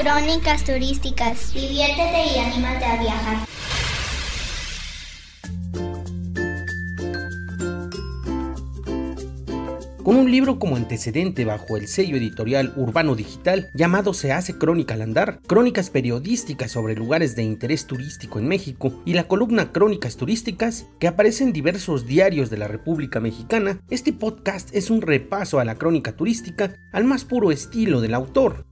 Crónicas turísticas. Diviértete y anímate a viajar. Con un libro como antecedente bajo el sello editorial Urbano Digital llamado Se hace crónica al andar, crónicas periodísticas sobre lugares de interés turístico en México y la columna Crónicas Turísticas que aparece en diversos diarios de la República Mexicana, este podcast es un repaso a la crónica turística al más puro estilo del autor,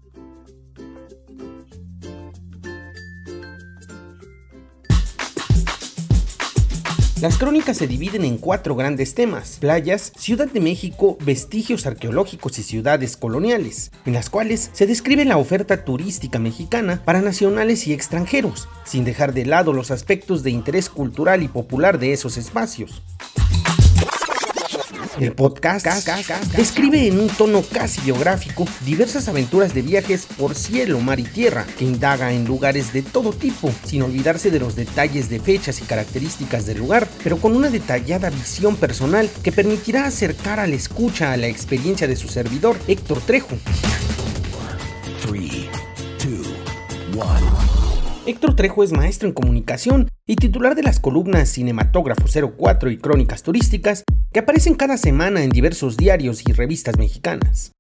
Las crónicas se dividen en cuatro grandes temas, playas, Ciudad de México, vestigios arqueológicos y ciudades coloniales, en las cuales se describe la oferta turística mexicana para nacionales y extranjeros, sin dejar de lado los aspectos de interés cultural y popular de esos espacios. El podcast describe en un tono casi biográfico diversas aventuras de viajes por cielo, mar y tierra, que indaga en lugares de todo tipo, sin olvidarse de los detalles de fechas y características del lugar, pero con una detallada visión personal que permitirá acercar al escucha a la experiencia de su servidor, Héctor Trejo. Héctor Trejo es maestro en comunicación y titular de las columnas Cinematógrafo 04 y Crónicas Turísticas que aparecen cada semana en diversos diarios y revistas mexicanas.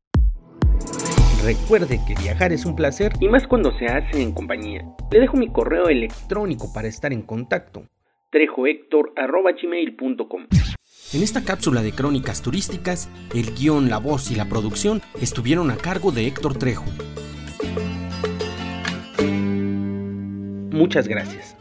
Recuerde que viajar es un placer y más cuando se hace en compañía. Le dejo mi correo electrónico para estar en contacto. trejohector.gmail.com En esta cápsula de crónicas turísticas, el guion, la voz y la producción estuvieron a cargo de Héctor Trejo. Muchas gracias.